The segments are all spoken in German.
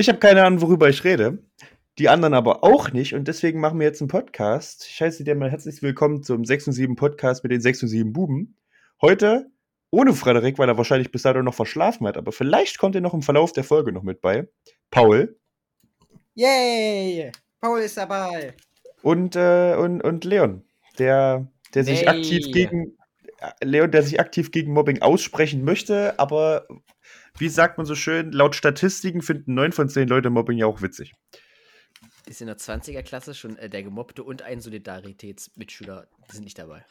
Ich habe keine Ahnung, worüber ich rede. Die anderen aber auch nicht. Und deswegen machen wir jetzt einen Podcast. Ich heiße dir mal herzlich willkommen zum 6 und 7 Podcast mit den 6 und 7 Buben. Heute ohne Frederik, weil er wahrscheinlich bis dato noch verschlafen hat. Aber vielleicht kommt er noch im Verlauf der Folge noch mit bei. Paul. Yay! Paul ist dabei. Und, äh, und, und Leon, der, der sich Nee. aktiv gegen. äh, Leon, der sich aktiv gegen Mobbing aussprechen möchte, aber wie sagt man so schön, laut Statistiken finden 9 von 10 Leute Mobbing ja auch witzig. Ist in der 20er-Klasse schon äh, der Gemobbte und ein Solidaritätsmitschüler die sind nicht dabei.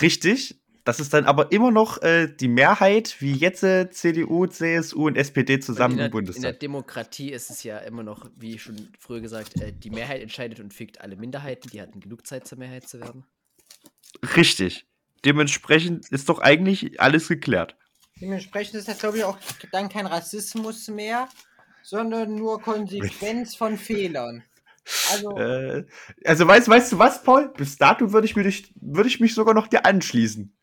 Richtig. Das ist dann aber immer noch äh, die Mehrheit, wie jetzt äh, CDU, CSU und SPD zusammen in, der, im in der Bundestag. Demokratie ist es ja immer noch, wie schon früher gesagt, äh, die Mehrheit entscheidet und fickt alle Minderheiten. Die hatten genug Zeit, zur Mehrheit zu werden. Richtig. Dementsprechend ist doch eigentlich alles geklärt. Dementsprechend ist das, glaube ich, auch dann kein Rassismus mehr, sondern nur Konsequenz von Fehlern. Also, Äh, also weißt, weißt du was, Paul? Bis dato würde ich, mir dich- würde ich mich sogar noch dir anschließen.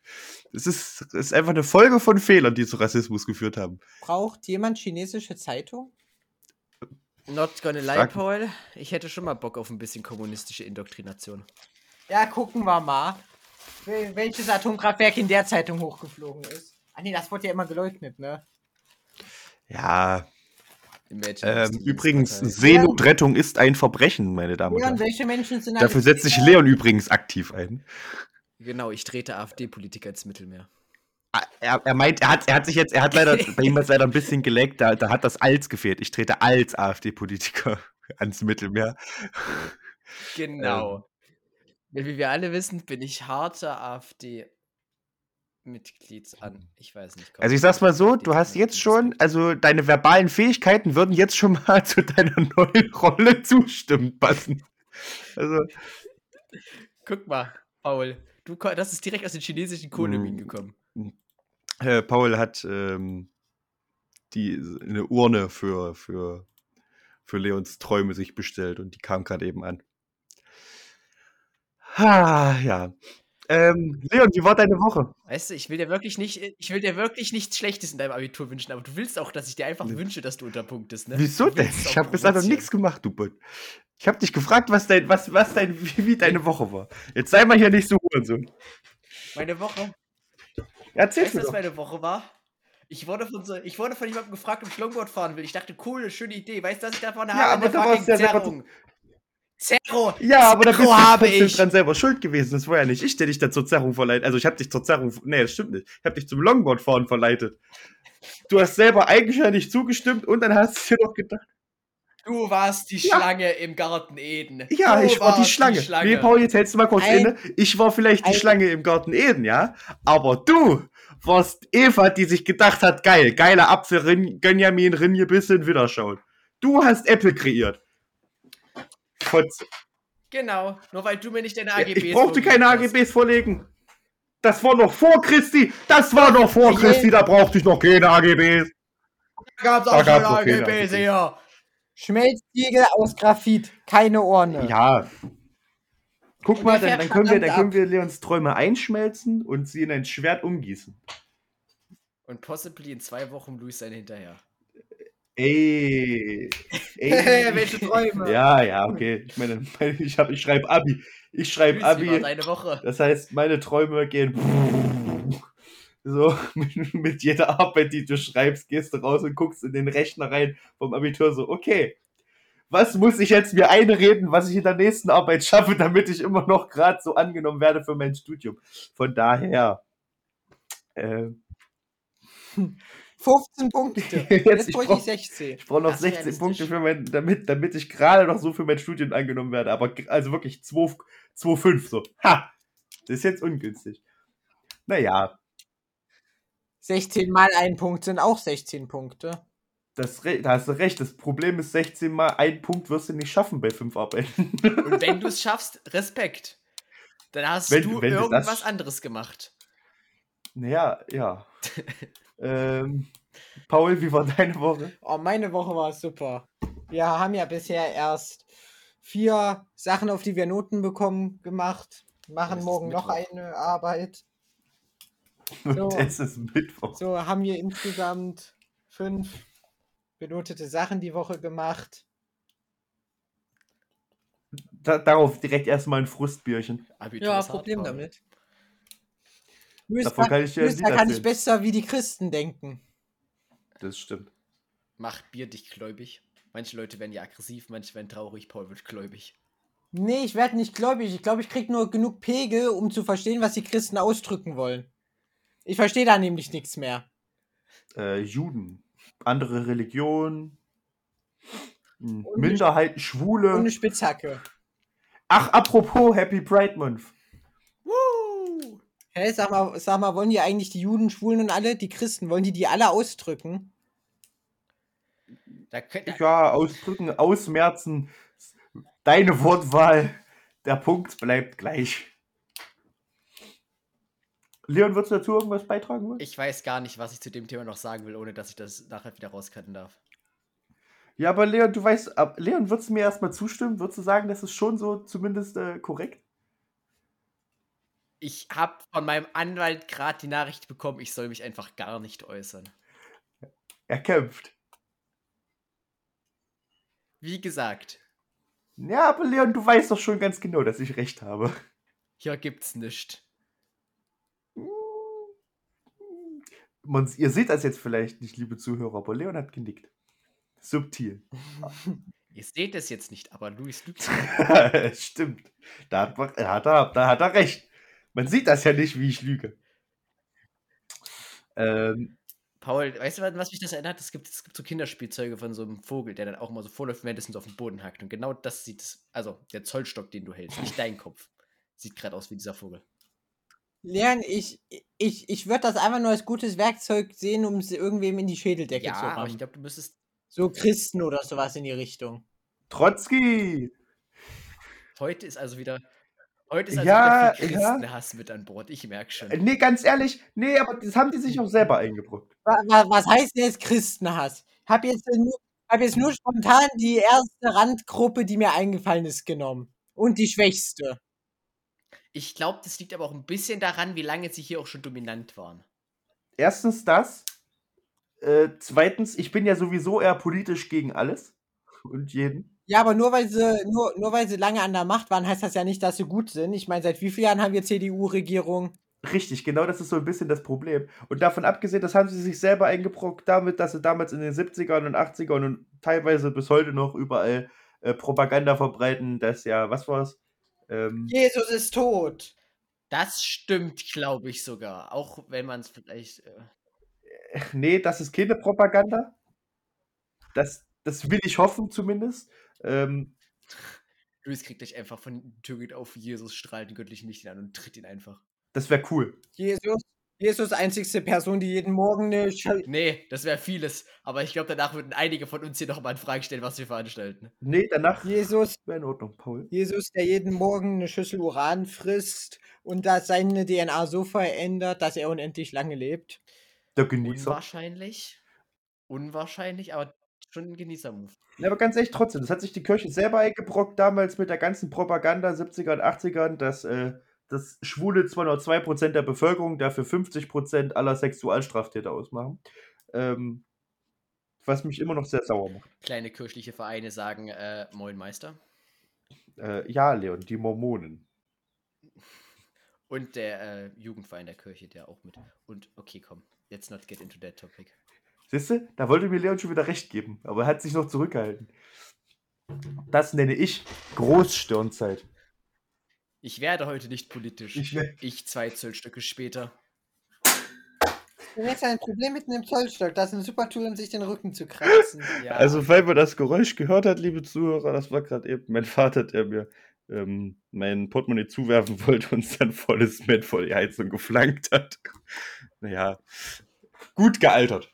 Es ist, es ist einfach eine Folge von Fehlern, die zu Rassismus geführt haben. braucht jemand chinesische Zeitung? Not gonna lie, Frag- Paul. Ich hätte schon mal Bock auf ein bisschen kommunistische Indoktrination. Ja, gucken wir mal, wel- welches Atomkraftwerk in der Zeitung hochgeflogen ist. Ah nee, das wurde ja immer geleugnet, ne? Ja, Imagine, ähm, übrigens. Seenotrettung ist ein Verbrechen, meine Damen und Leon, Herren. welche Menschen sind Dafür setzt sich Leon übrigens aktiv ein. Genau, ich trete AfD-Politiker ins Mittelmeer. Ah, Er, er meint, er hat, er hat sich jetzt, er hat leider, bei ihm ist leider ein bisschen geleckt, da, da hat das als gefehlt. Ich trete als AfD-Politiker ans Mittelmeer. Genau. Wie wir alle wissen, bin ich harter AfD-Mitglied an. Ich weiß nicht. Also ich sag's mal so, du hast jetzt schon, also deine verbalen Fähigkeiten würden jetzt schon mal zu deiner neuen Rolle zustimmen passen. Also, Guck mal, Paul. Du, das ist direkt aus den chinesischen Kohleminen Mm. gekommen. äh, Paul hat ähm, die, eine Urne für, für, für Leons Träume sich bestellt und die kam gerade eben an. Ha, ja. Ähm, Leon, wie war deine Woche? Weißt du, ich will dir wirklich nicht, ich will dir wirklich nichts Schlechtes in deinem Abitur wünschen, aber du willst auch, dass ich dir einfach Ne. wünsche, dass du unterpunktest, ne? Wieso denn? es Ich habe bis dato provozieren. nichts gemacht, du Bot. Ich habe dich gefragt, was dein, was, was dein, wie, wie deine Woche war. Jetzt sei mal hier nicht so Hurensohn. Meine Woche. Erzähl's Weißt mir was doch. meine Woche war? Ich wurde, von so, ich wurde von jemandem gefragt, ob ich Longboard fahren will. Ich dachte, cool, schöne Idee. Weißt du, was ich davon Ja, habe? aber Eine da warst du ja selber. Zerro! Ja, aber da bist du habe ich. dran selber schuld gewesen. Das war ja nicht ich, der dich da zur Zerrung verleitet. Also ich habe dich zur Zerrung, nee, das stimmt nicht. Ich habe dich zum Longboardfahren verleitet. Du hast selber eigentlich ja nicht zugestimmt und dann hast du dir doch gedacht, Du warst die Ja. Schlange im Garten Eden. ja, du ich war die warst Schlange. Nee, Paul, jetzt hältst du mal kurz Ein- inne. Ich war vielleicht die ein- Schlange im Garten Eden, ja? Aber du warst Eva, die sich gedacht hat, geil, geiler Apfel, Rin, Gönjamin, Rinje, bisschen wieder schauen. Du hast Apple kreiert. Fotze. Genau, nur weil du mir nicht deine Ja, AGBs ich brauchte keine hast. AGBs vorlegen. Das war noch vor Christi. Das war noch vor Ja. Christi. Da brauchte ich noch keine AGBs. Da auch schon gab's noch keine AGBs AGBs. hier. Schmelztiegel aus Graphit, keine Urne. Ja. Guck mal, dann, dann, können wir, dann können wir Leons Träume einschmelzen und sie in ein Schwert umgießen. Und possibly in zwei Wochen Luis sein hinterher. Ey. Welche Träume? Ja, ja, okay. Ich meine, ich, hab- ich schreibe Abi. Ich schreibe Abi. Das heißt, meine Träume gehen so mit, mit jeder Arbeit, die du schreibst, gehst du raus und guckst in den Rechner rein vom Abitur so, okay, was muss ich jetzt mir einreden, was ich in der nächsten Arbeit schaffe, damit ich immer noch gerade so angenommen werde für mein Studium. Von daher, äh, 15 Punkte. jetzt, Jetzt ich bräuchte brauche ich 16. ich brauch noch Das ist 16 realistisch. Punkte für mein, damit, damit ich gerade noch so für mein Studium angenommen werde, aber also wirklich 2, 2,5 so. Ha! Das ist jetzt ungünstig. Naja, 16 mal ein Punkt sind auch 16 Punkte. Das, da hast du recht. Das Problem ist, 16 mal ein Punkt wirst du nicht schaffen bei fünf Arbeiten. Und wenn du es schaffst, Respekt. Dann hast Wenn- du wenn du irgendwas das- anderes gemacht. naja, ja. ähm, Paul, wie war deine Woche? Oh, meine Woche war super. Wir haben ja bisher erst vier Sachen, auf die wir Noten bekommen, gemacht. Machen morgen noch eine Arbeit. Und So. es ist Mittwoch. So haben wir insgesamt fünf benotete Sachen die Woche gemacht. Da, darauf direkt erstmal ein Frustbierchen. Abitur Ja, Problem damit. Davon kann ich da kann ich besser wie die Christen denken. Das stimmt. Macht Bier dich gläubig. Manche Leute werden ja aggressiv, manche werden traurig, Paul wird gläubig. Nee, ich werde nicht gläubig. Ich glaube, ich krieg nur genug Pegel, um zu verstehen, was die Christen ausdrücken wollen. Ich verstehe da nämlich nichts mehr. Äh, Juden, andere Religionen, hm, Minderheiten, Schwule. Und eine Spitzhacke. Ach, apropos Happy Pride Month. Woo! Hä, sag mal, sag mal, wollen die eigentlich die Juden, Schwulen und alle, die Christen, wollen die die alle ausdrücken? Da könnt, da, Ja, ausdrücken, ausmerzen. Deine Wortwahl. Der Punkt bleibt gleich. Leon, würdest du dazu irgendwas beitragen wollen? ich weiß gar nicht, was ich zu dem Thema noch sagen will, ohne dass ich das nachher wieder rauscutten darf. Ja, aber Leon, du weißt, Leon, würdest du mir erstmal zustimmen? Würdest du sagen, das ist schon so zumindest äh, korrekt? Ich habe von meinem Anwalt gerade die Nachricht bekommen, ich soll mich einfach gar nicht äußern. Er kämpft. Wie gesagt, Ja, aber Leon, du weißt doch schon ganz genau, dass ich recht habe. hier gibt's nichts. Man, ihr seht das jetzt vielleicht nicht, liebe Zuhörer, aber Leon hat genickt. Subtil. Ihr seht es jetzt nicht, aber Luis lügt. Stimmt. Da hat, man- hat er, da hat er recht. Man sieht das ja nicht, wie ich lüge. Ähm, Paul, weißt du, was mich das erinnert? Es gibt, es gibt so Kinderspielzeuge von so einem Vogel, der dann auch mal so vorläuft, währenddessen so auf den Boden hackt. Und genau das sieht es, also der Zollstock, den du hältst, nicht dein Kopf, sieht gerade aus wie dieser Vogel. Leon, ich, ich, ich würde das einfach nur als gutes Werkzeug sehen, um es irgendwem in die Schädeldecke Ja, zu aber rammen. ich glaube, du müsstest. so Christen oder sowas in die Richtung. Trotzki! Heute ist also wieder. Heute ist also Ja, viel ja. Christenhass mit an Bord. Ich merke schon. Äh, Nee, ganz ehrlich, nee, aber das haben die sich auch selber wa- Was heißt denn jetzt Christenhass? Hab jetzt nur, hab jetzt nur spontan die erste Randgruppe, die mir eingefallen ist, genommen. Und die schwächste. Ich glaube, das liegt aber auch ein bisschen daran, wie lange sie hier auch schon dominant waren. Erstens das. Äh, zweitens, ich bin ja sowieso eher politisch gegen alles und jeden. Ja, aber nur weil sie nur, nur weil sie lange an der Macht waren, heißt das ja nicht, dass sie gut sind. Ich meine, seit wie vielen Jahren haben wir CDU-Regierung? Richtig, genau das ist so ein bisschen das Problem. Und davon abgesehen, das haben sie sich selber eingebrockt damit, dass sie damals in den 70ern und 80ern und teilweise bis heute noch überall äh, Propaganda verbreiten, dass ja, was war's? Ähm, Jesus ist tot. Das stimmt, glaube ich sogar. Auch wenn man es vielleicht. Äh, nee, das ist keine Propaganda. Das, das will ich hoffen zumindest. Ähm, Luis kriegt euch einfach von Türkit auf Jesus, strahlt den göttlichen Licht an und tritt ihn einfach. das wäre cool. Jesus, Jesus einzigste Person, die jeden Morgen eine Sch Nee, das wäre vieles. Aber ich glaube, danach würden einige von uns hier nochmal in Frage stellen, was wir veranstalten. Nee, danach Jesus, wäre in Ordnung, Paul. Jesus, der jeden Morgen eine Schüssel Uran frisst und das seine DNA so verändert, dass er unendlich lange lebt. Der Genießer. Unwahrscheinlich. Unwahrscheinlich, aber schon ein Genießer-Move. Ja, aber ganz ehrlich, trotzdem, das hat sich die Kirche selber eingebrockt damals mit der ganzen Propaganda 70er und 80ern, dass, äh, dass Schwule zwar nur 2% der Bevölkerung, dafür 50% aller Sexualstraftäter ausmachen. Ähm, was mich immer noch sehr sauer macht. Kleine kirchliche Vereine sagen, äh, Moin Meister. Äh, ja, Leon, die Mormonen. Und der äh, Jugendverein der Kirche, der auch mit. Und okay, komm, let's not get into that topic. Siehst du, da wollte mir Leon schon wieder recht geben, aber er hat sich noch zurückgehalten. Das nenne ich Großstirnzeit. Ich werde heute nicht politisch. Ich ich zwei Zollstücke später. Und jetzt ein Problem mit einem Zollstock. Das ist ein super Tool, um sich den Rücken zu kratzen. Ja, Also, weil man das Geräusch gehört hat, liebe Zuhörer, das war gerade eben mein Vater, der mir ähm, mein Portemonnaie zuwerfen wollte und es dann volles Met vor die Heizung geflankt hat. Naja, gut gealtert.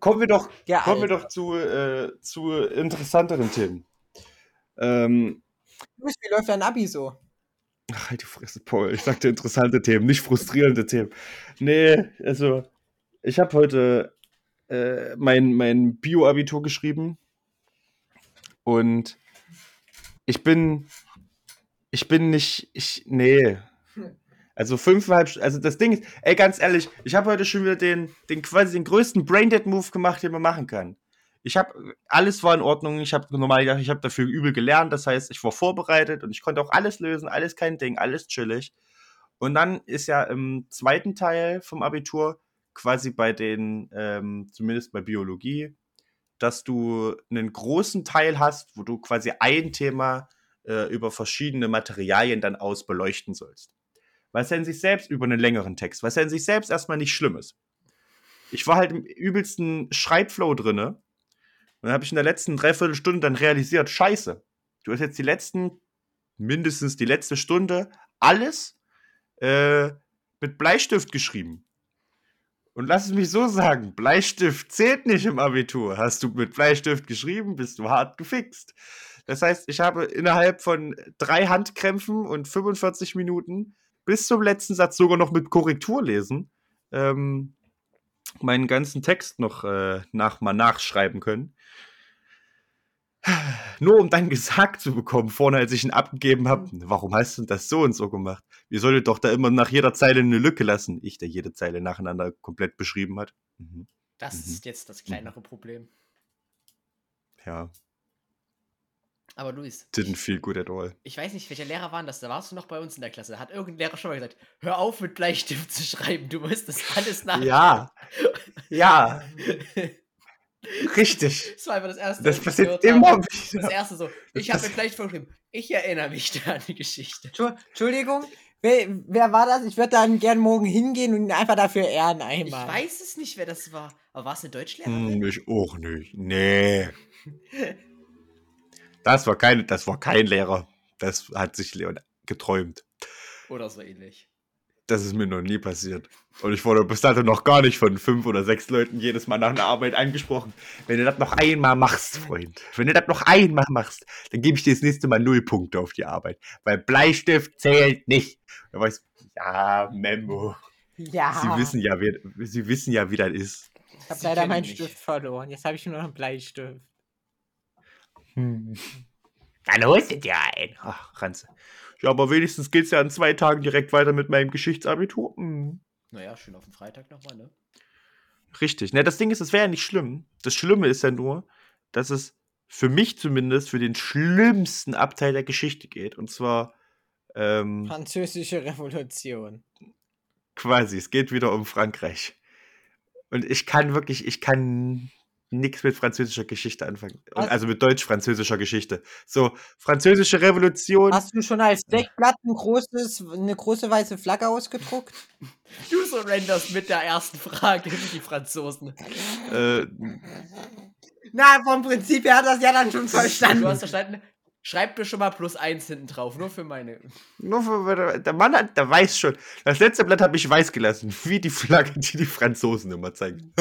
Kommen wir doch, Ja, kommen wir doch zu, äh, zu interessanteren Themen. Ähm, Luis, wie läuft dein Abi so? ach, halt die Fresse, Paul. Ich sagte interessante Themen, nicht frustrierende Themen. Nee, also, ich habe heute äh, mein, mein Bio-Abitur geschrieben und ich bin, ich bin nicht, ich, nee. Also fünfeinhalb, St- also das Ding ist, ey, ganz ehrlich, ich habe heute schon wieder den, den quasi den größten Braindead-Move gemacht, den man machen kann. Ich habe alles war in Ordnung. Ich habe normal, ich habe dafür übel gelernt. Das heißt, ich war vorbereitet und ich konnte auch alles lösen, alles kein Ding, alles chillig. Und dann ist ja im zweiten Teil vom Abitur quasi bei den, ähm, zumindest bei Biologie, dass du einen großen Teil hast, wo du quasi ein Thema äh, über verschiedene Materialien dann aus beleuchten sollst. Was ja in sich selbst über einen längeren Text, was ja in sich selbst erstmal nicht schlimm ist. Ich war halt im übelsten Schreibflow drinne. Und dann habe ich in der letzten Dreiviertelstunde dann realisiert, scheiße, du hast jetzt die letzten, mindestens die letzte Stunde, alles äh, mit Bleistift geschrieben. Und lass es mich so sagen, Bleistift zählt nicht im Abitur. Hast du mit Bleistift geschrieben, bist du hart gefixt. Das heißt, ich habe innerhalb von drei Handkrämpfen und 45 Minuten bis zum letzten Satz sogar noch mit Korrektur lesen, ähm, meinen ganzen Text noch äh, nach, mal nachschreiben können. Nur um dann gesagt zu bekommen, vorne als ich ihn abgegeben habe, warum hast du das so und so gemacht? Ihr solltet doch da immer nach jeder Zeile eine Lücke lassen. Ich, der jede Zeile nacheinander komplett beschrieben hat. Mhm. Das Mhm. ist jetzt das kleinere Problem. Ja, Aber Luis, didn't feel good at all. ich weiß nicht, welcher Lehrer war denn das? Da warst du noch bei uns in der Klasse. Da hat irgendein Lehrer schon mal gesagt, hör auf mit Bleistift zu schreiben, du musst das alles nach. Ja, ja, richtig. Das war einfach das erste. Das ich passiert immer habe. Das wieder. erste so, ich Das habe mit Bleistift vorgeschrieben. Ich erinnere mich da an die Geschichte. Entschu- Entschuldigung, wer, wer war das? Ich würde dann gern morgen hingehen und ihn einfach dafür Ehren Ich einmal. weiß es nicht, wer das war. Aber war es eine Deutschlehrerin? Hm, ich auch nicht. Nee. Das war kein, das war kein Lehrer. Das hat sich Leon geträumt. Oder so ähnlich. Das ist mir noch nie passiert. Und ich wurde bis dato noch gar nicht von fünf oder sechs Leuten jedes Mal nach einer Arbeit angesprochen. Wenn du das noch einmal machst, Freund, wenn du das noch einmal machst, dann gebe ich dir das nächste Mal null Punkte auf die Arbeit. Weil Bleistift zählt nicht. Da war ich so, ja, Memo. Ja, Sie wissen ja, wie, Sie wissen ja, wie das ist. ich habe leider meinen mich. Stift verloren. Jetzt habe ich nur noch einen Bleistift. Hm. Dann holst du dir ein. Ach, Ranze. Ja, aber wenigstens geht's ja in zwei Tagen direkt weiter mit meinem Geschichtsabitur. Hm. Naja, schön auf den Freitag nochmal, ne? Richtig. Ne, das Ding ist, es wäre ja nicht schlimm. Das Schlimme ist ja nur, dass es für mich zumindest für den schlimmsten Abteil der Geschichte geht. Und zwar ähm, Französische Revolution. quasi, es geht wieder um Frankreich. Und ich kann wirklich, ich kann nichts mit französischer Geschichte anfangen. Was? Also mit deutsch-französischer Geschichte. So, französische Revolution. Hast du schon als Deckblatt ein großes, eine große weiße Flagge ausgedruckt? Du surrenderst mit der ersten Frage, die Franzosen. Äh, Na, vom Prinzip her hat das ja dann schon verstanden. Du hast verstanden? Schreib mir schon mal plus eins hinten drauf, nur für meine. nur für, der Mann hat, der weiß schon. Das letzte Blatt habe ich weiß gelassen, wie die Flagge, die die Franzosen immer zeigen.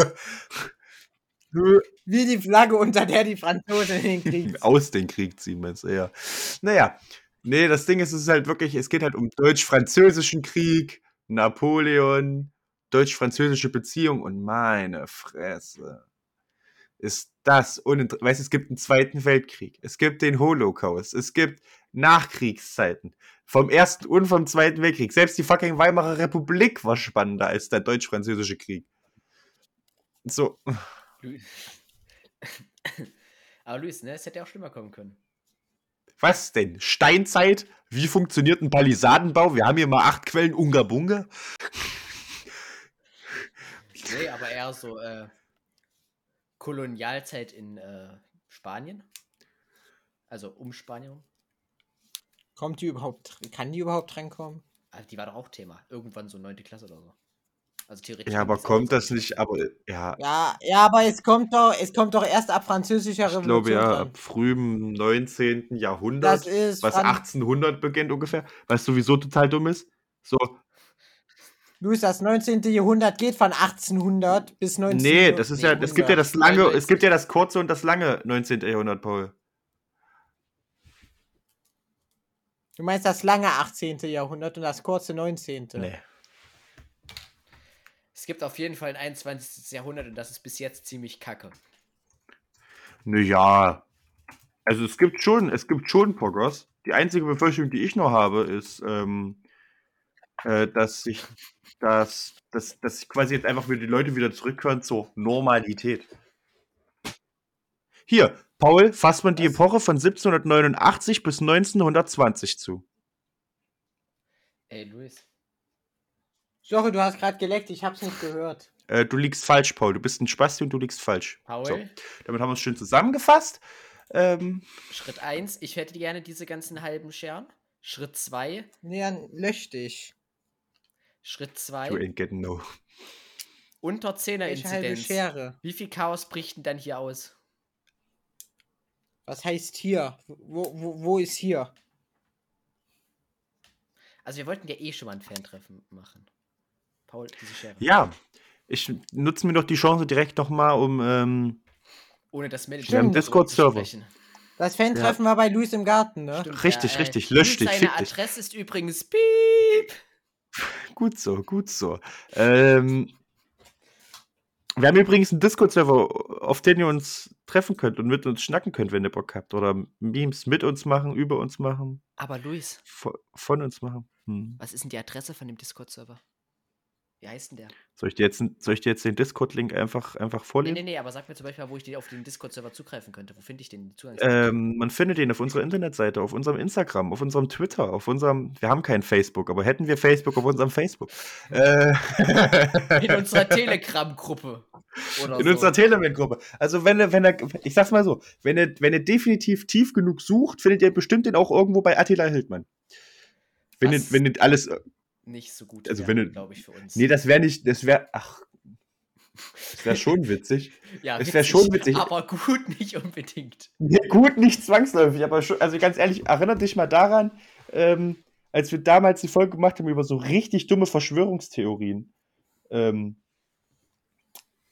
Wie die Flagge, unter der die Franzosen den Krieg Aus den Krieg ziehen, meinst du, ja. Naja, nee, das Ding ist, es ist halt wirklich, es geht halt um deutsch-französischen Krieg, Napoleon, deutsch-französische Beziehung und meine Fresse. Ist das uninteressant. Weißt du, es gibt einen Zweiten Weltkrieg, es gibt den Holocaust, es gibt Nachkriegszeiten. Vom Ersten und vom Zweiten Weltkrieg. Selbst die fucking Weimarer Republik war spannender als der deutsch-französische Krieg. So, Aber Luis, ne, es hätte ja auch schlimmer kommen können. Was denn? Steinzeit? Wie funktioniert ein Palisadenbau? Wir haben hier mal acht Quellen Unga Bunga. Nee, aber eher so äh, Kolonialzeit in äh, Spanien. Also um Spanien. Kommt die überhaupt, kann die überhaupt reinkommen? Also die war doch auch Thema. Irgendwann so 9. Klasse oder so. Also theoretisch. Ja, aber kommt das nicht? Aber ja, Ja, ja, aber es kommt doch, es kommt doch erst ab französischer ich Revolution. glaube ja, ab frühem 19. Jahrhundert, was Fran- 1800 beginnt ungefähr. Was sowieso total dumm ist. So, Luis, das 19. Jahrhundert geht von 1800 bis 19. nee, das ist ja, es gibt ja das lange, es 99. gibt ja das kurze und das lange 19. Jahrhundert, Paul. Du meinst das lange 18. Jahrhundert und das kurze 19. Nee. Es gibt auf jeden Fall ein 21. Jahrhundert und das ist bis jetzt ziemlich kacke. Naja. Also es gibt schon, es gibt schon Progress. Die einzige Befürchtung, die ich noch habe, ist, ähm, äh, dass sich, dass, dass, dass quasi jetzt einfach wieder die Leute wieder zurückkehren zur Normalität. Hier, Paul, fasst man die? Epoche von 1789 bis 1920 zu. Ey, Luis. Sorry, du hast gerade geleckt, ich hab's nicht gehört. Äh, du liegst falsch, Paul. Du bist ein Spasti und du liegst falsch. Paul, So. Damit haben wir es schön zusammengefasst. Ähm, Schritt 1, ich hätte gerne diese ganzen halben Scheren. Schritt 2, Leon, lösch dich. Schritt you 2, ain't getting no. unter 10er Welche halbe Inzidenz. Schere? Wie viel Chaos bricht denn dann hier aus? Was heißt hier? Wo, wo, wo ist hier? Also wir wollten ja eh schon mal ein Fan-Treffen machen. Paul, diese Schere. Ja, ich nutze mir doch die Chance direkt nochmal, um. Ähm, Ohne das Management Wir haben darüber Discord-Server. Das Fan-Treffen war bei Luis im Garten, ne? Stimmt, Richtig, ja, richtig. Lösch dich, Seine fick dich. Adresse ist übrigens Piep. gut so, gut so. Ähm, wir haben übrigens einen Discord-Server, auf den ihr uns treffen könnt und mit uns schnacken könnt, wenn ihr Bock habt. Oder Memes mit uns machen, über uns machen, Aber Luis, von, von uns machen. Hm. was ist denn die Adresse von dem Discord-Server? Wie heißt denn der? Soll, ich dir jetzt, soll ich dir jetzt den Discord-Link einfach, einfach Nee, vorlesen? nee, nee, aber sag mir zum Beispiel, mal, wo ich die auf den Discord-Server zugreifen könnte. Wo finde ich den? Ähm, man findet den auf unserer Internetseite, auf unserem Instagram, auf unserem Twitter, auf unserem. Wir haben kein Facebook, aber hätten wir Facebook auf unserem Facebook. Äh, In unserer Telegram-Gruppe. In so. unserer Telegram-Gruppe. Also wenn er, wenn er, ich sag's mal so, wenn er, wenn er definitiv tief genug sucht, findet ihr bestimmt den auch irgendwo bei Attila Hildmann. Wenn ihr, wenn ihr alles. Nicht so gut, Also wäre, wenn du- glaube ich, für uns. Nee, das wäre nicht, das wäre, ach, das wäre schon witzig. ja, das wär schon witzig. Aber gut, nicht unbedingt. Nee, gut, nicht zwangsläufig, aber schon, also ganz ehrlich, erinnert dich mal daran, ähm, als wir damals die Folge gemacht haben über so richtig dumme Verschwörungstheorien. Ähm,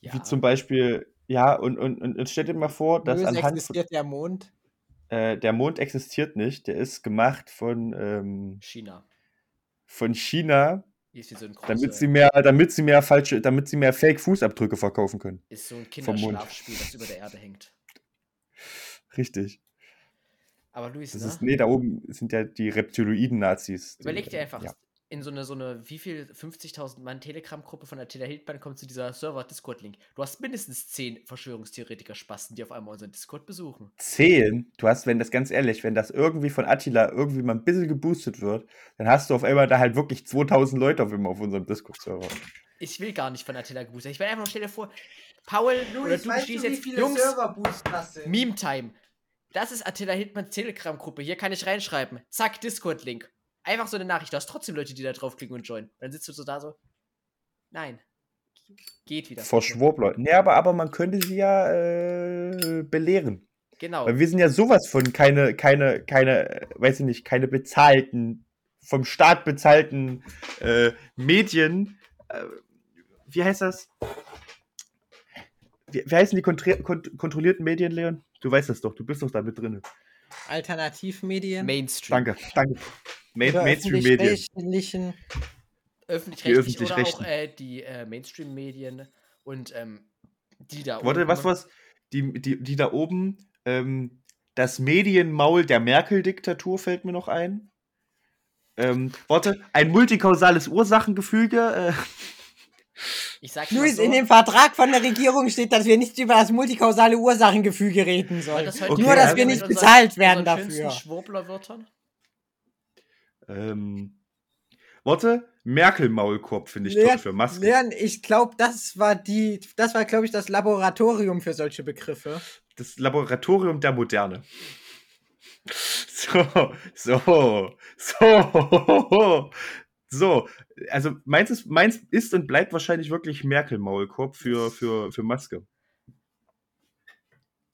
Ja. Wie zum Beispiel, ja, und, und, und, stell dir mal vor, dass Luis anhand existiert der Mond. äh, der Mond existiert nicht, der ist gemacht von, ähm, China. Von China, so damit sie mehr, damit sie mehr falsche, damit sie mehr Fake-Fußabdrücke verkaufen können. ist so ein. Kinderschlafspiel, das über der Erde hängt. Richtig. Aber Luis, Das ne? ist, nee, da oben sind ja die Reptiloiden-Nazis. Überleg dir einfach, Ja. In so eine, so eine, wie viel, 50.000 Mann Telegram-Gruppe von der Tele Hildmann kommt zu dieser Server-Discord-Link. Du hast mindestens 10 Verschwörungstheoretiker-Spasten, die auf einmal unseren Discord besuchen. Zehn, du hast, wenn das ganz ehrlich, wenn das irgendwie von Attila irgendwie mal ein bisschen geboostet wird, dann hast du auf einmal da halt wirklich 2000 Leute auf immer auf unserem Discord-Server. Ich will gar nicht von Attila geboostet. Ich will einfach nur, stell dir vor, Paul, oder du stehst jetzt, Jungs, Serverbooster sind? Meme-Time. Das ist Attila Hildmanns Telegram-Gruppe. Hier kann ich reinschreiben. Zack, Discord-Link. Einfach so eine Nachricht. Du hast trotzdem Leute, die da draufklicken und joinen. Dann sitzt du so da so. Nein. Geht wieder. Vor Schwurbleuten. Nee, aber, aber man könnte sie ja äh, belehren. Genau. Weil wir sind ja sowas von keine, keine, keine, äh, weiß ich nicht, keine bezahlten, vom Staat bezahlten äh, Medien. Äh, wie heißt das? Wie, wie heißen die kont kontrollierten Medien, Leon? Du weißt das doch, du bist doch da mit drin. Alternativmedien. Mainstream. Danke, danke. Main Mainstream-Medien. öffentlich-rechtlichen. Öffentlich-rechtlich Die oder auch äh, die äh, Mainstream-Medien und ähm, die da Warte, oben- was was? Die, die, die da oben, ähm, das Medienmaul der Merkel-Diktatur fällt mir noch ein. Ähm, warte, ein multikausales Ursachengefüge. Äh, Ich sag's Luis, so, in dem Vertrag von der Regierung steht, dass wir nicht über das multikausale Ursachengefüge reden sollen. das Okay, Nur, dass wir nicht bezahlt werden unseren dafür. Schwurblerwörtern. Ähm, warte, Merkel-Maulkorb finde ich Leon, top für Maske. Leon, ich glaube, das war die, das war, glaube ich, das Laboratorium für solche Begriffe. Das Laboratorium der Moderne. So, so, so, so. Also meins ist, meins ist und bleibt wahrscheinlich wirklich Merkel-Maulkorb für, für, für Maske.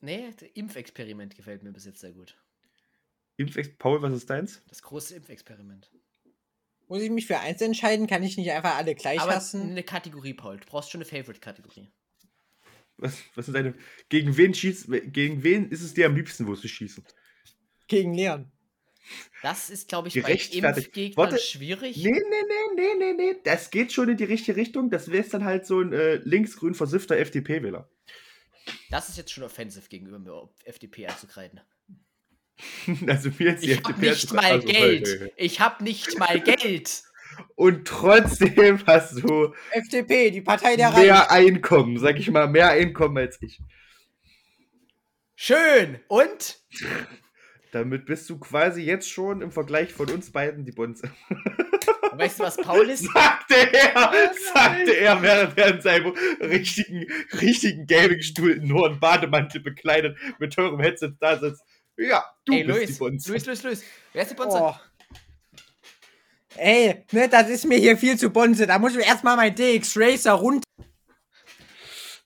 Nee, das Impfexperiment gefällt mir bis jetzt sehr gut. Impfex Paul, was ist deins? Das große Impfexperiment. Muss ich mich für eins entscheiden? Kann ich nicht einfach alle gleich Aber hassen? eine Kategorie, Paul. Du brauchst schon eine Favorite-Kategorie. Was, was sind deine. Gegen wen schießt. Gegen wen ist es dir am liebsten, wo du schießen? Gegen Leon. Das ist, glaube ich, bei. Impfgegnern Warte. schwierig. Nee, nee, nee, nee, nee, nee. Das geht schon in die richtige Richtung. Das wäre dann halt so ein äh, linksgrün versiffter FDP-Wähler. Das ist jetzt schon offensiv gegenüber mir, FDP anzukreiden. also mir jetzt die Ich habe nicht mal also, Geld. hey. Ich habe nicht mal Geld. Und trotzdem hast du FDP, die Partei der Reichen. mehr Einkommen, sag ich mal, mehr Einkommen als ich. Schön. Und? Damit bist du quasi jetzt schon im Vergleich von uns beiden die Bonze. Weißt du, was Paul ist? Sagte er, sagte er, während er in seinem richtigen, richtigen Gaming-Stuhl nur einen Bademantel bekleidet mit teurem Headset da sitzt. Ja, du Ey, bist die Luis, Bonze. Luis, Luis, Luis. Wer ist die Bonze? Oh. Ey, ne, das ist mir hier viel zu bonze. Da muss ich erstmal mein DX Racer runter.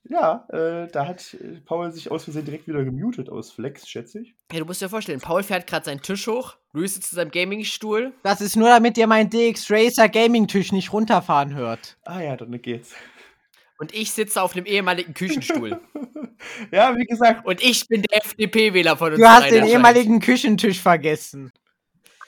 Ja, äh, da hat äh, Paul sich aus Versehen direkt wieder gemutet aus Flex, schätze ich. Hey, du musst dir vorstellen, Paul fährt gerade seinen Tisch hoch, Luis sitzt in seinem Gaming-Stuhl. Das ist nur, damit ihr meinen DX Racer Gaming-Tisch nicht runterfahren hört. Ah ja, dann geht's. Und ich sitze auf einem ehemaligen Küchenstuhl. ja, wie gesagt, Und ich bin der FDP-Wähler von uns. Du hast den ehemaligen Küchentisch vergessen.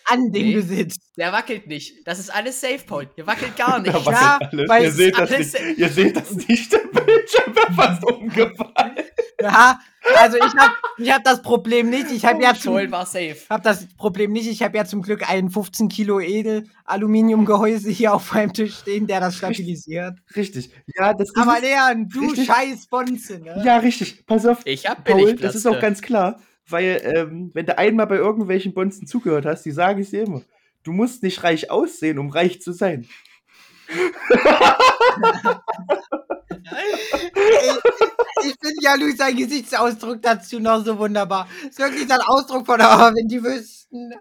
An dem Nee. du sitzt. Der wackelt nicht. Das ist alles safe, Paul. Hier wackelt gar nicht. Ja, alles. weil Ihr seht, das nicht, ihr seht das nicht, der Bildschirm wäre fast umgefallen. Ja, also ich hab, ich hab das Problem nicht. Ich hab ja Paul zum, war safe. hab das Problem nicht. Ich habe ja zum Glück ein 15 Kilo Edel Aluminiumgehäuse hier auf meinem Tisch stehen, der das stabilisiert. Richtig. Ja, das Aber Leon, du Richtig. scheiß Bonze, ne? Ja, richtig. Pass auf, Ich hab Paul, das ist auch ganz klar. Weil, ähm, wenn du einmal bei irgendwelchen Bonzen zugehört hast, die sagen es dir immer. Du musst nicht reich aussehen, um reich zu sein. Ich finde ja Luis sein Gesichtsausdruck dazu noch so wunderbar. Ist wirklich ein Ausdruck von, oh, wenn die wüssten.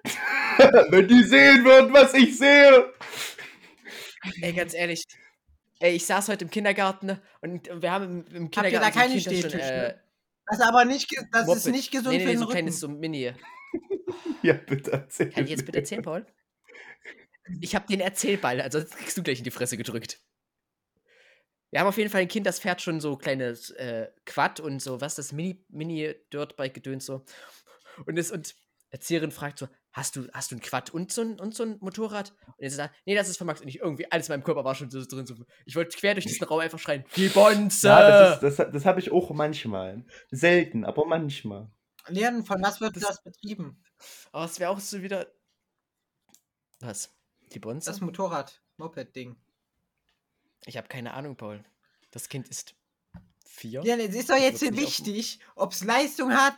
wenn die sehen würden, was ich sehe. Ey, ganz ehrlich. Ey, ich saß heute im Kindergarten und wir haben im, im Habt ihr Kindergarten da keine Stehtische? äh, Das ist aber nicht, das ist Moped. nicht gesund nee, für nee, den so ein Rücken. kleines so Mini. Ja, bitte erzähl. Kann ich jetzt bitte erzählen, Paul? Ich habe den Erzählball, also das kriegst du gleich in die Fresse gedrückt. Wir haben auf jeden Fall ein Kind, das fährt schon so kleines äh, Quad und so, was das Mini, Mini Dirtbike gedöns so. Und es und Erzieherin fragt so, hast du, hast du ein Quad und so ein, und so ein Motorrad? Und jetzt sagt, nee, das ist von Max und ich irgendwie alles in meinem Körper war schon so drin. So, ich wollte quer durch diesen Raum einfach schreien, die Bonze! Ja, das, ist- das, das habe ich auch manchmal. Selten, aber manchmal. Leon, von was wird das betrieben? Aber es wäre auch so wieder. Was? Die Bonze? Das Motorrad, Moped-Ding. Ich habe keine Ahnung, Paul. Das Kind ist vier. Ja, es ist doch jetzt wichtig, ob es Leistung hat,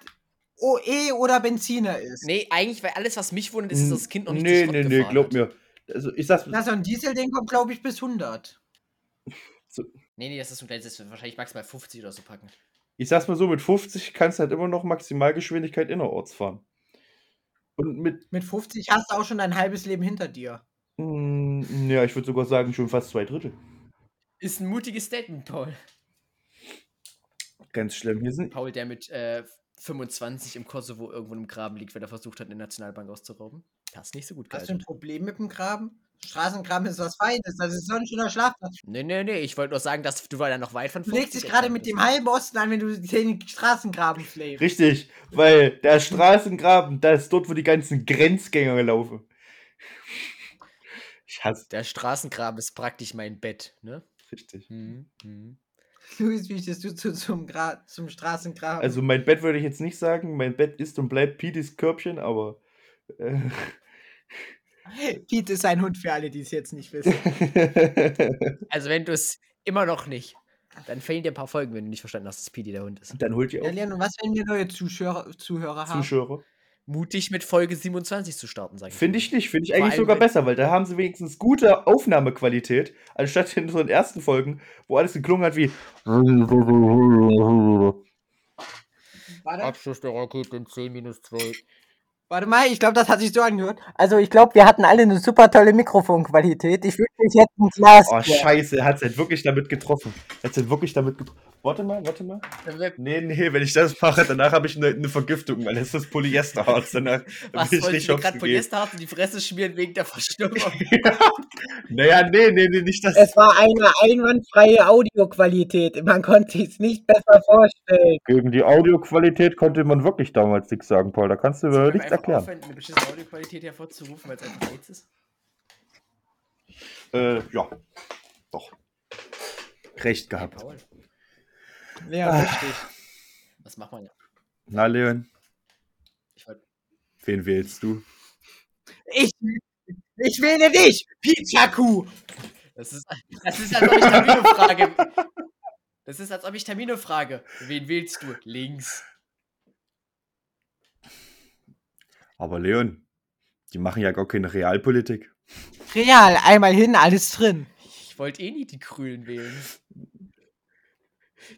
OE oder Benziner ist. Nee, eigentlich, weil alles, was mich wundert, ist, dass das Kind noch nicht Nee, nee, nee, glaub hat. mir. Also, ich sag's Na, so ein Diesel-Ding kommt, glaube ich, bis 100. Nee, nee, das ist so ein kleines, das wird wahrscheinlich maximal 50 oder so packen. Ich sag's mal so, mit 50 kannst du halt immer noch Maximalgeschwindigkeit innerorts fahren. Und mit, Mit 50 hast du auch schon dein halbes Leben hinter dir. mm, ja, ich würde sogar sagen, schon fast zwei Drittel. Ist ein mutiges Statement, Paul. Ganz schlimm. Hier sind. Paul, der mit äh, 25 im Kosovo irgendwo im Graben liegt, weil er versucht hat, eine Nationalbank auszurauben. Das ist nicht so gut Hast du ein gehalten. Problem mit dem Graben? Straßengraben ist was Feines, das ist so ein schöner Schlafplatz. Nee, nee, nee, ich wollte nur sagen, dass du war da noch weit von Du legst 50 dich gerade mit dem halben Osten an, wenn du den Straßengraben flames. Richtig, weil der Straßengraben, da ist dort, wo die ganzen Grenzgänger laufen. Ich hasse. Der Straßengraben ist praktisch mein Bett, ne? Richtig. Mhm. Mhm. Luis, wie stehst du zu, zum, Gra zum Straßengraben? Also mein Bett würde ich jetzt nicht sagen. Mein Bett ist und bleibt Pitis Körbchen, aber. Äh, Pete ist ein Hund für alle, die es jetzt nicht wissen. Also, wenn du es immer noch nicht, dann fehlen dir ein paar Folgen, wenn du nicht verstanden hast, dass Pidi der Hund ist. Dann holt ihr Ja, auch Leon, und was, wenn wir neue Zuschauer, Zuhörer haben? Zuschauer. Mutig mit Folge 27 zu starten, sag ich. Finde ich nicht. Finde ich Vor eigentlich sogar besser, weil da haben sie wenigstens gute Aufnahmequalität, anstatt in unseren ersten Folgen, wo alles geklungen hat wie. Warte, Abschuss der Rakete in 10 minus 2. warte mal, ich glaube, das hat sich so angehört. Also, ich glaube, wir hatten alle eine super tolle Mikrofonqualität. Ich wünschte, ich hätte ein Glas. Oh, scheiße, er hat es halt wirklich damit getroffen. Er hat es halt wirklich damit getroffen. Warte mal, warte mal. Nee, nee, wenn ich das mache, danach habe ich eine, eine Vergiftung, weil es ist Polyesterharz. Danach Was bin ich nicht gerade. Polyesterharz in die Fresse schmieren wegen der Verstimmung? Naja, nee, nee, nee, nicht das. Es war eine einwandfreie Audioqualität. Man konnte es nicht besser vorstellen. Gegen die Audioqualität konnte man wirklich damals nichts sagen, Paul. Da kannst du nichts erklären. aufhören, eine beschissene Audioqualität hervorzurufen, weil es einfach AIDS ist? Äh, ja. Doch. Recht Hey, gehabt. Paul, Ja, Ah. richtig. was macht man ja? Na, Leon, Ich wollte wen wählst du? Ich, ich wähle dich, Pichaku. Das ist, das ist, als ob ich frage. Das ist, als ob ich Tamino frage. Wen wählst du? Links. Aber Leon, die machen ja gar keine Realpolitik. Real, einmal hin, alles drin. Ich wollte eh nie die Grünen wählen.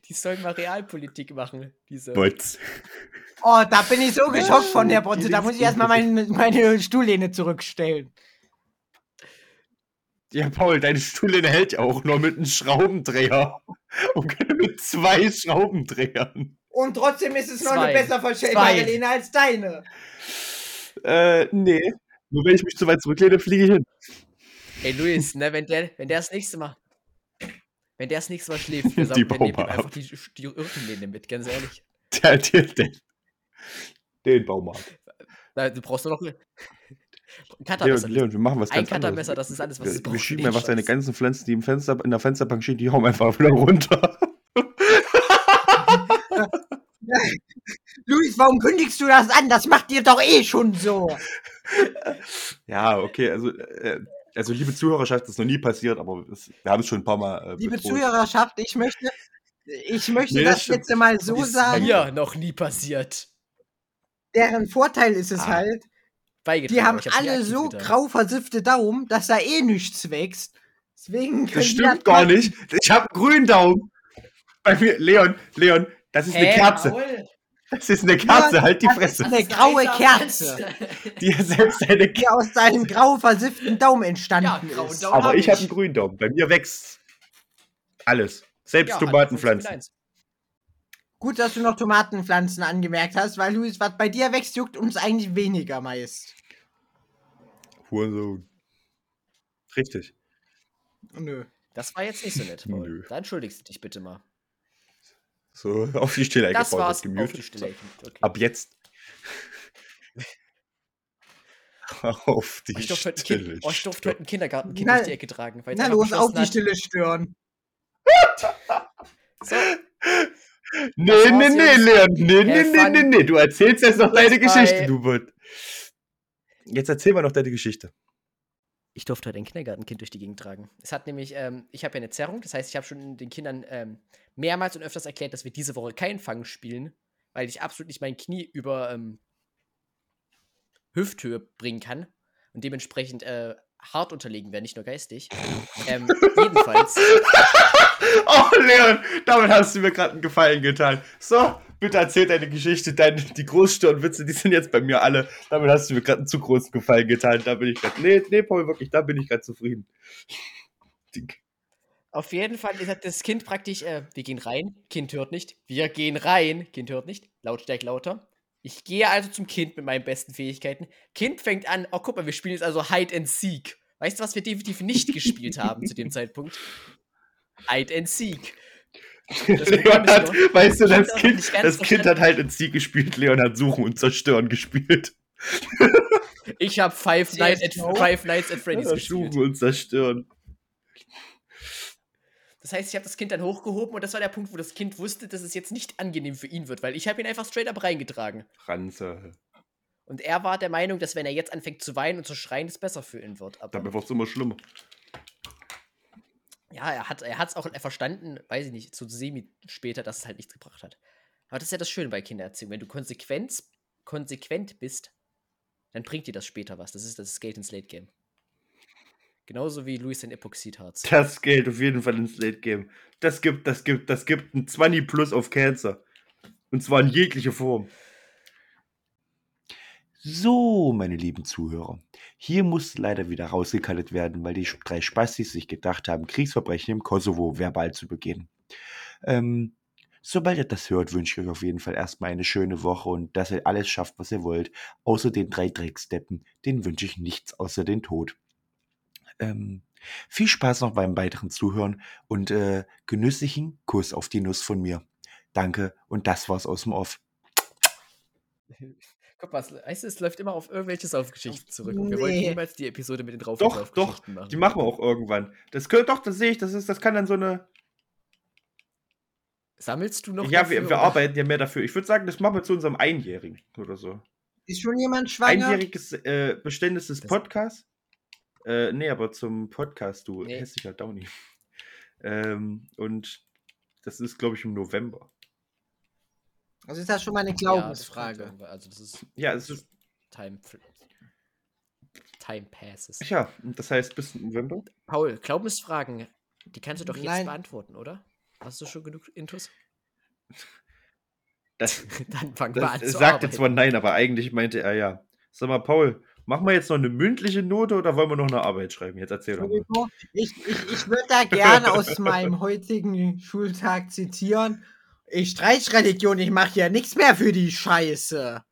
Die sollen mal Realpolitik machen, diese. Bots. Oh, da bin ich so geschockt von der Botze. Da muss ich erstmal meine, meine Stuhllehne zurückstellen. Ja, Paul, deine Stuhle hält ja auch nur mit einem Schraubendreher. Und mit zwei Schraubendrehern. Und trotzdem ist es noch Zwei. eine besser verstellbare. Lehne als deine. Äh, nee. Nur wenn ich mich zu weit zurücklehne, fliege ich hin. Ey, Luis, ne, wenn der, wenn der das nächste Mal. Wenn der das nächste Mal schläft, wir Die sagen, Baum ihm einfach die, die Rückenlehne mit, ganz ehrlich. Der, der, den, den Baumarkt. Na, Du brauchst nur noch ein Leon, Cuttermesser. Leon, wir machen was Ein ganz Cuttermesser, anderes. das ist alles, was wir, wir schieben einfach seine Scheiß. ganzen Pflanzen, die im Fenster, in der Fensterbank stehen, die hauen einfach wieder runter. Luis, warum kündigst du das an? Das macht dir doch eh schon so. Ja, okay, also, äh, also liebe Zuhörerschaft, das ist noch nie passiert, aber es, wir haben es schon ein paar Mal. Äh, Liebe bedroht. Zuhörerschaft, ich möchte, ich möchte Nee, das das jetzt mal so Ist sagen. mir noch nie passiert. Deren Vorteil ist es Ah. halt, die haben alle so getan. grau versiffte Daumen, dass da eh nichts wächst. Deswegen können Das stimmt gar nicht. Ich habe einen grünen Daumen. Bei mir, Leon, Leon, das ist eine Hä, Kerze. Maul? Das ist eine Kerze, halt die das Fresse. ist eine graue Kerze, Die selbst eine die aus deinem grau versifften Daumen Ja, entstanden grauen ist. Daumen. Aber hab ich habe einen grünen Daumen. Bei mir wächst alles. Selbst Ja, Tomatenpflanzen. Gut, dass du noch Tomatenpflanzen angemerkt hast, weil Luis, was bei dir wächst, juckt uns eigentlich weniger meist. Hurensohn. Richtig. Nö. Das war jetzt nicht so nett, Paul. Nö. Da entschuldigst du dich bitte mal. So, auf die Stille Das war's auf die Stille. Okay. Ab jetzt. auf die ein Stille. Kind, oh, ich durfte heute ein Kindergartenkind durch die Ecke tragen. Weil Na los, auf die Stille stören. So, Nee, Das nee, nee. Leon. Nee, nee, nee, nee, nee. Du erzählst jetzt noch deine. Geschichte, du Bot. Jetzt erzähl mal noch deine Geschichte. Ich durfte heute ein Kindergartenkind durch die Gegend tragen. Es hat nämlich, ähm, ich habe ja eine Zerrung, das heißt, ich habe schon den Kindern ähm, mehrmals und öfters erklärt, dass wir diese Woche keinen Fang spielen, weil ich absolut nicht mein Knie über ähm, Hüfthöhe bringen kann und dementsprechend äh, hart unterlegen werde, nicht nur geistig. ähm, jedenfalls, Oh, Leon, damit hast du mir gerade einen Gefallen getan. So, bitte erzähl deine Geschichte. Deine, die Großstirnwitze, die sind jetzt bei mir alle. Damit hast du mir gerade einen zu großen Gefallen getan. Da bin ich gerade. Nee, nee, Paul, wirklich, da bin ich gerade zufrieden. Auf jeden Fall ist das Kind praktisch, äh, wir gehen rein, Kind hört nicht, wir gehen rein, Kind hört nicht, Lautstärke lauter. Ich gehe also zum Kind mit meinen besten Fähigkeiten. Kind fängt an, oh guck mal, wir spielen jetzt also Hide and Seek. Weißt du, was wir definitiv nicht gespielt haben zu dem Zeitpunkt? Hide and Seek. Das Problem Leon ist hat, nur, weißt du, das Kind das hat Kind, das hat halt in Sieg gespielt. Leon hat Suchen und Zerstören gespielt. Ich habe Five, Nights at, CS:GO? Five Nights at Freddy's Ja, gespielt. Suchen und Zerstören. Das heißt, ich habe das Kind dann hochgehoben und das war der Punkt, wo das Kind wusste, dass es jetzt nicht angenehm für ihn wird, weil ich habe ihn einfach straight up reingetragen. Ranze. Und er war der Meinung, dass wenn er jetzt anfängt zu weinen und zu schreien, es besser für ihn wird. Aber Dabei wird es immer schlimmer. ja, er hat es auch verstanden, weiß ich nicht, so semi später, dass es halt nichts gebracht hat. Aber das ist ja das Schöne bei Kindererziehung. Wenn du konsequent, konsequent bist, dann bringt dir das später was. Das ist das Skate ins Late Game. Genauso wie Luis in Epoxidharz. Das geht auf jeden Fall ins Late Game. Das gibt, das gibt, das gibt ein 20 plus auf Cancer. Und zwar in jegliche Form. So, meine lieben Zuhörer. Hier muss leider wieder rausgekaltet werden, weil die drei Spastis sich gedacht haben, Kriegsverbrechen im Kosovo verbal zu begehen. Ähm, sobald ihr das hört, wünsche ich euch auf jeden Fall erstmal eine schöne Woche und dass ihr alles schafft, was ihr wollt. Außer den drei Drecksteppen, denen wünsche ich nichts außer den Tod. Ähm, viel Spaß noch beim weiteren Zuhören und äh, genüsslichen Kuss auf die Nuss von mir. Danke und das war's aus dem Off. Guck mal, es- läuft immer auf irgendwelche Saufgeschichten zurück. Und wir wollten Nee. niemals die Episode mit den drauf Doch, doch, machen. die machen wir auch irgendwann. Das könnte doch, das sehe ich, das ist, das kann dann so eine. Sammelst du noch? ja, dafür, wir, wir arbeiten ja mehr dafür. Ich würde sagen, das machen wir zu unserem Einjährigen oder so. Ist schon jemand schwanger? Einjähriges äh, Beständnis des Podcasts. Äh, nee, aber zum Podcast, du Nee. hässlicher Downy. Ähm, und das ist, glaube ich, im November. Also ist das schon mal eine Ja, das Glaubensfrage. irgendwann. also das ist Ja, es ist. Time, Time passes. Ja, das heißt bis November? Paul, Glaubensfragen, die kannst du doch jetzt Nein. beantworten, oder? Hast du schon genug Intus? Das, Dann fangen wir an zu sagte zwar nein, aber eigentlich meinte er ja. Sag mal, Paul, machen wir jetzt noch eine mündliche Note oder wollen wir noch eine Arbeit schreiben? Jetzt erzähl doch mal. Ich, ich, ich würde da gerne aus meinem heutigen Schultag zitieren. Ich streich Religion, ich mache ja nichts mehr für die Scheiße.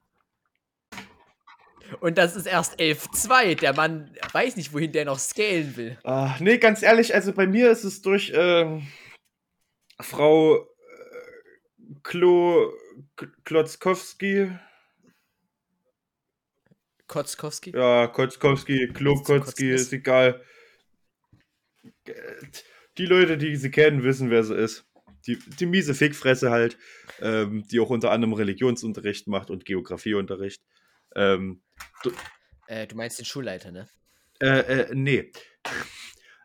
Und das ist erst 11.2. Der Mann weiß nicht, wohin der noch scalen will. Ah, nee, ganz ehrlich, also bei mir ist es durch ähm, Frau äh, Klo Klotzkowski, Kotzkowski? ja, Kotzkowski, Kotznis. ist egal. Äh, Die Leute, die sie kennen, wissen, wer sie ist. Die, die miese Fickfresse halt, ähm, die auch unter anderem Religionsunterricht macht und Geografieunterricht. Ähm, Äh, du meinst den Schulleiter, ne? Äh, äh, nee.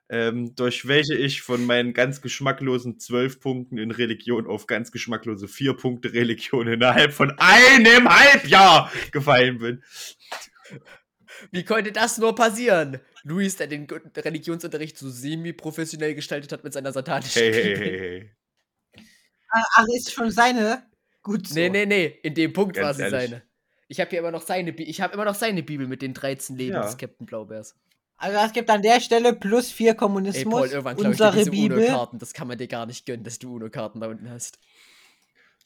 ähm, durch welche ich von meinen ganz geschmacklosen zwölf Punkten in Religion auf ganz geschmacklose vier Punkte Religion innerhalb von einem Halbjahr gefallen bin. Wie konnte das nur passieren? Luis, der den Religionsunterricht so semi-professionell gestaltet hat mit seiner satanischen Hey, hey, Bibel. hey, hey. Ach, ach, ist schon seine? Gut so. Nee, nee, nee, in dem Punkt Ganz war sie ehrlich. seine. Ich habe hier immer noch seine Bi ich habe immer noch seine Bibel mit den 13 Leben Ja. des Captain Blaubeers. Also es gibt an der Stelle plus vier Ey, Kommunismus. Paul, irgendwann glaube ich dir unsere diese Bibel. UNO-Karten. Das kann man dir gar nicht gönnen, dass du UNO-Karten da unten hast.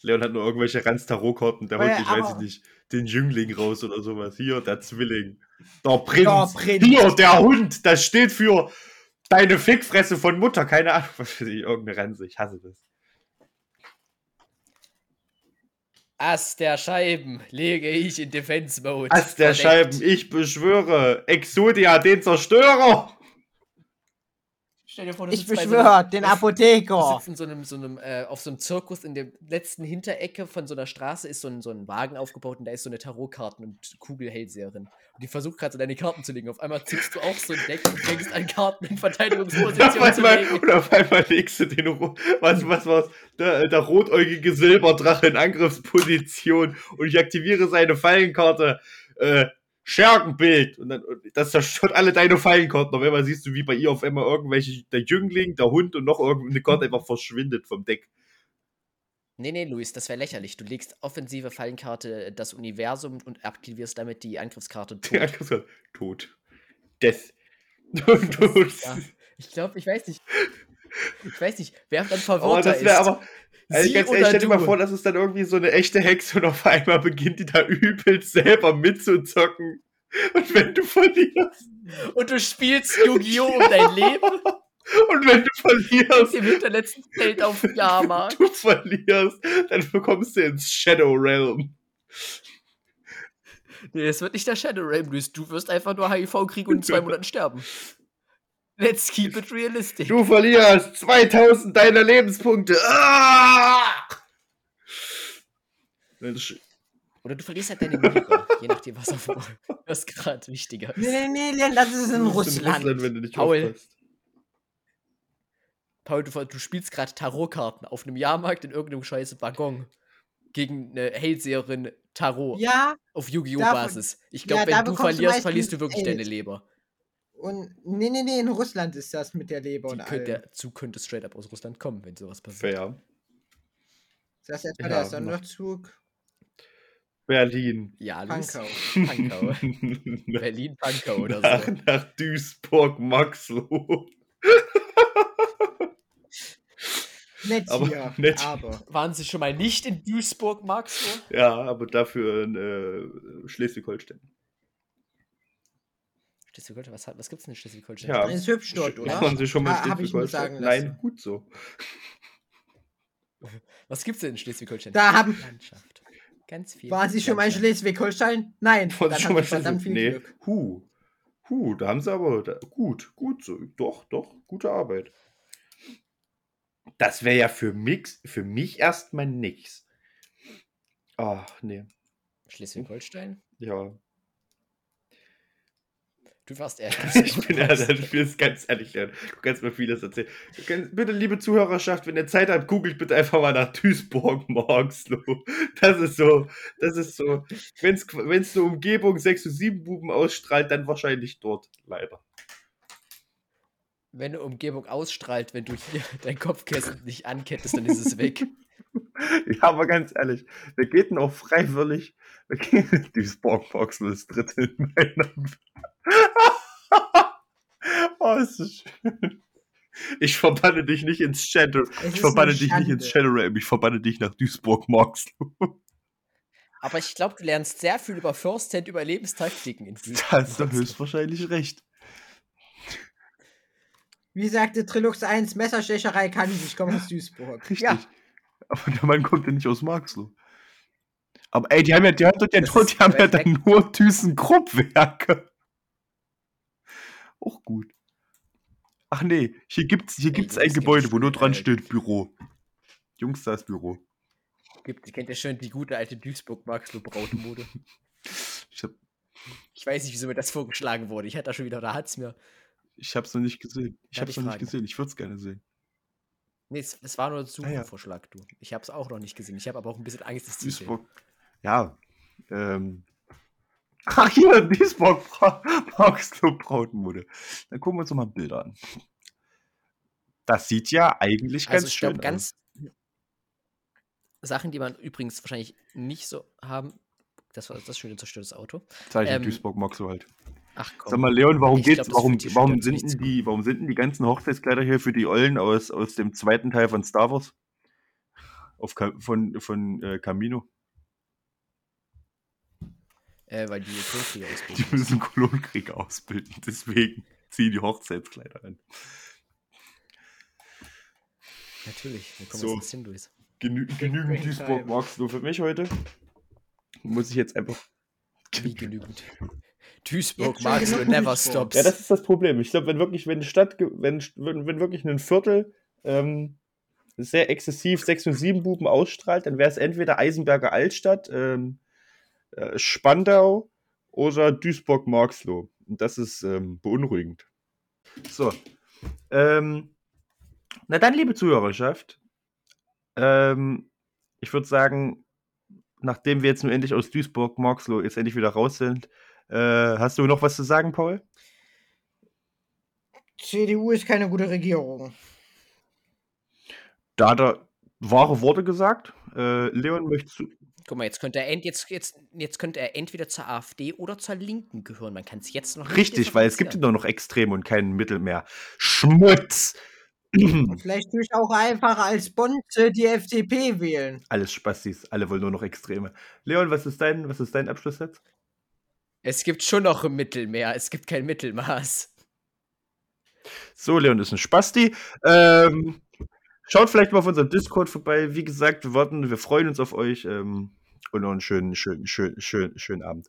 Leon hat nur irgendwelche Ranz-Tarot-Karten. Der holt, ich weiß ich nicht, den Jüngling raus oder sowas. Hier, der Zwilling. Der Prinz. Der Prinz. Hier, der Hund. Das steht für deine Fickfresse von Mutter. Keine Ahnung, was für die irgendeine Ranze. Ich hasse das. Ass der Scheiben lege ich in Defense Mode. Ass der Verdeckt. Scheiben, ich beschwöre Exodia, den Zerstörer! Stell dir vor, du Ich so beschwöre, einem- den Du Apotheker. sitzt in so einem, so einem äh, auf so einem Zirkus in der letzten Hinterecke von so einer Straße ist so ein, so ein Wagen aufgebaut und da ist so eine Tarotkarten- und Kugelhellseherin. Und die versucht gerade so deine Karten zu legen. Auf einmal ziehst du auch so ein Deck und fängst an Karten in auf, Verteidigungsposition zu einmal, legen. und auf einmal legst du den, was, was war's? Der, der rotäugige Silberdrache in Angriffsposition und ich aktiviere seine Fallenkarte, äh, Schergenbild. Und dann, das zerstört alle deine Fallenkarten. Auf einmal siehst du, wie bei ihr auf einmal irgendwelche, der Jüngling, der Hund und noch irgendeine Karte einfach verschwindet vom Deck. Nee, nee, Luis, das wäre lächerlich. Du legst offensive Fallenkarte äh, das Universum und aktivierst damit die Angriffskarte Die tot. Angriffskarte, tot. Death. Tot. Ja, ich glaube, ich weiß nicht. Ich weiß nicht, wer dann Aber verwirrter das wäre ist. aber, Also ganz ehrlich, stell dir mal vor, das ist dann irgendwie so eine echte Hexe und auf einmal beginnt die da übelst selber mitzuzocken. Und wenn du verlierst, Und du spielst Yu-Gi-Oh! um dein Leben und wenn du verlierst, im hinterletzten Feld auf dem Jahrmarkt. du verlierst, dann bekommst du ins Shadow Realm. Nee, es wird nicht der Shadow Realm. Du wirst einfach nur HIV kriegen und in zwei Monaten sterben. Let's keep it realistic. Du verlierst 2000 deiner Lebenspunkte. Ah! Mensch, Oder du verlierst halt deine Liebe. je nachdem, was auf was gerade wichtiger ist. Nee, nee, nee, das ist in du bist Russland. wenn du nicht Paul. aufpasst. Paul, du, du spielst gerade Tarotkarten auf einem Jahrmarkt in irgendeinem scheiße Waggon. Gegen eine Hellseherin Tarot Ja, auf Yu-Gi-Oh! Basis. Ich ja, glaube, da wenn du du verlierst, meistens verlierst du wirklich Geld. deine Leber. Und nee, nee, nee, in Russland ist das mit der Leber Die und allem. der Zug könnte straight up aus Russland kommen, wenn sowas passiert. Fair. Ist das etwa Ja, der Sonderzug? Berlin. Ja. Pankau. Pankau. Berlin, Pankau oder nach, so. nach Duisburg, Maxloh. Nett Aber hier, nett. aber. Waren Sie schon mal nicht in Duisburg, Max? Ja, aber dafür in äh, Schleswig-Holstein. Schleswig-Holstein, was, was gibt's denn in Schleswig-Holstein? Ja. Ist hübsch dort, oder? Waren Sie schon mal Ha- hab ich mir Schleswig-Holstein? Nein, gut so. Was gibt's denn in Schleswig-Holstein? Da haben- Landschaft. Ganz viel. Waren Sie schon mal in. Schleswig-Holstein? Nein, Waren Sie haben schon mal Sie verdammt viel nee. Glück. Huh. Huh, da haben sie aber da, gut, gut so. Doch, doch, gute Arbeit. Das wäre ja für mich, für mich erstmal nix. Ach, nee. Schleswig-Holstein? Ja. Du warst eher. Ich bin ja, ich bin ganz ehrlich, du kannst mir vieles erzählen. Kannst, bitte, liebe Zuhörerschaft, wenn ihr Zeit habt, googelt bitte einfach mal nach Duisburg Morgsloh. Das ist so, das ist so, wenn es eine Umgebung 6 zu 7 Buben ausstrahlt, dann wahrscheinlich dort, leider. Wenn eine Umgebung ausstrahlt, wenn du hier dein Kopfkissen nicht ankettest, dann ist es weg. Ja, aber ganz ehrlich, wir geht denn auch freiwillig, wir gehen Duisburg Morgsloh ist dritte in meiner oh, ist das schön. Ich verbanne dich nicht ins Shadow. Es Ich verbanne dich nicht ins Schande. Shadow Realm. Ich verbanne dich nach Duisburg Morgsloh. Aber ich glaube, du lernst sehr viel über First Hand Überlebenstaktiken in Da hast du höchstwahrscheinlich recht. Wie sagte Trilux 1, Messerstecherei kann ich, ich komme aus Duisburg. Richtig. Ja. Aber der Mann kommt ja nicht aus Marxloh. Aber ey, die haben ja, die haben, ist die haben ja dann nur ThyssenKrupp-Werke. Auch gut. Ach nee, hier gibt's, hier gibt's Jungs, ein Gebäude, wo nur dran steht Büro. Jungs, da ist Büro. Gibt, kennt ihr schon die gute alte Duisburg-Maxloh-Brautmode? Ich, hab, Ich weiß nicht, wieso mir das vorgeschlagen wurde. Ich hatte da schon wieder, da hat's mir. ich hab's noch nicht gesehen. Ich Darf hab's ich noch nicht gesehen. Ich würde es gerne sehen. Nee, es, es war nur ein Ah, ja. Suchenvorschlag, du. Ich hab's auch noch nicht gesehen. Ich habe aber auch ein bisschen Angst, sehen. Duisburg. Ja. Ähm. Ach, hier, Duisburg Marxloh Brautmode. Dann gucken wir uns doch mal Bilder an. Das sieht ja eigentlich ganz Also ich schön glaube, aus. ganz Sachen, die man übrigens wahrscheinlich nicht so haben. Das war das schöne zerstörtes Auto. Zeichen ähm, Duisburg Marxloh halt. Ach komm. Sag mal, Leon, warum Ich geht's, glaub, warum, warum, ganz sind denn die, warum sind denn die ganzen Hochzeitskleider hier für die Ollen aus, aus dem zweiten Teil von Star Wars? Auf, von, von äh, Camino. Äh, weil die Klonkriege Die ausbilden. müssen Kolonkrieg ausbilden, deswegen ziehen die Hochzeitskleider an. Natürlich, wir kommen So. jetzt ins Hinduis. Genü genügend Duisburg magst du für mich heute. Muss ich jetzt einfach. Wie genügend. Duisburg, Maxloh, genug never Duisburg. stops. Ja, das ist das Problem. Ich glaube, wenn wirklich, wenn Stadt, wenn, wenn wirklich ein Viertel ähm, sehr exzessiv 6 und 7 Buben ausstrahlt, dann wäre es entweder Eisenberger Altstadt, ähm, äh, Spandau oder Duisburg-Marxloh. Und das ist ähm, beunruhigend. So. Ähm, na dann, liebe Zuhörerschaft, ähm, ich würde sagen, nachdem wir jetzt nur endlich aus Duisburg-Marxloh jetzt endlich wieder raus sind, äh, hast du noch was zu sagen, Paul? CDU ist keine gute Regierung. Da hat er wahre Worte gesagt. Äh, Leon, möchtest du. Guck mal, jetzt könnte, er ent, jetzt, jetzt, jetzt könnte er entweder zur AfD oder zur Linken gehören. Man kann es jetzt noch Richtig, weil es gibt differenzieren. nur noch Extrem und kein Mittel mehr. Schmutz! Vielleicht tue ich auch einfach als Bonze die FDP wählen. Alles Spastis, alle wollen nur noch Extreme. Leon, was ist dein, was ist dein Abschlusssatz? Es gibt schon noch ein Mittelmeer, es gibt kein Mittelmaß. So, Leon ist ein Spasti. Ähm, schaut vielleicht mal auf unserem Discord vorbei. Wie gesagt, wir warten, wir freuen uns auf euch ähm, und noch einen schönen, schönen, schönen, schönen, schönen Abend.